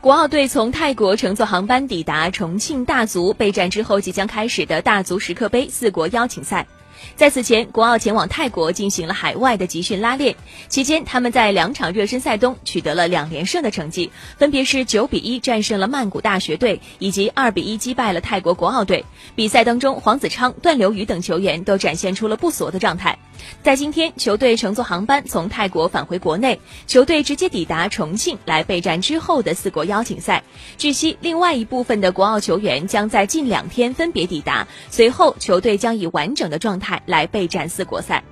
国奥队从泰国乘坐航班抵达重庆大足备战之后即将开始的大足时刻杯四国邀请赛。在此前，国奥前往泰国进行了海外的集训拉练，期间他们在两场热身赛中取得了两连胜的成绩，分别是九比一战胜了曼谷大学队，以及二比一击败了泰国国奥队。比赛当中，黄子昌、段流宇等球员都展现出了不俗的状态。在今天，球队乘坐航班从泰国返回国内，球队直接抵达重庆来备战之后的四国邀请赛。据悉，另外一部分的国奥球员将在近两天分别抵达，随后球队将以完整的状态来备战四国赛。